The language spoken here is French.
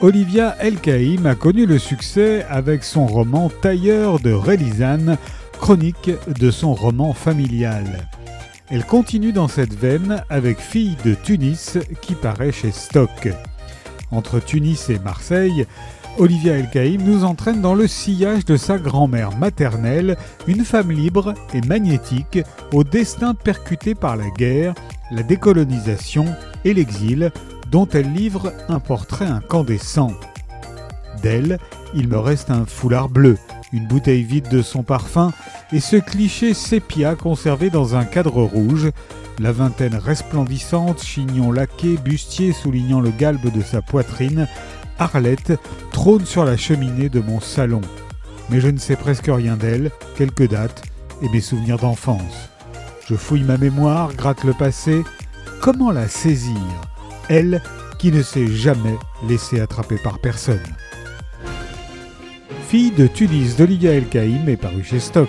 Olivia El-Kaïm a connu le succès avec son roman Tailleur de Relizane, chronique de son roman familial. Elle continue dans cette veine avec Fille de Tunis qui paraît chez Stock. Entre Tunis et Marseille, Olivia El-Kaïm nous entraîne dans le sillage de sa grand-mère maternelle, une femme libre et magnétique, au destin percuté par la guerre, la décolonisation et l'exil, dont elle livre un portrait incandescent. D'elle, il me reste un foulard bleu, une bouteille vide de son parfum et ce cliché sépia conservé dans un cadre rouge, la vingtaine resplendissante, chignon laqué, bustier soulignant le galbe de sa poitrine, Arlette trône sur la cheminée de mon salon. Mais je ne sais presque rien d'elle, quelques dates et mes souvenirs d'enfance. Je fouille ma mémoire, gratte le passé. Comment la saisir? Elle qui ne s'est jamais laissée attraper par personne. Fille de Tunis d'Olivia El Kaïm est paru chez Stock.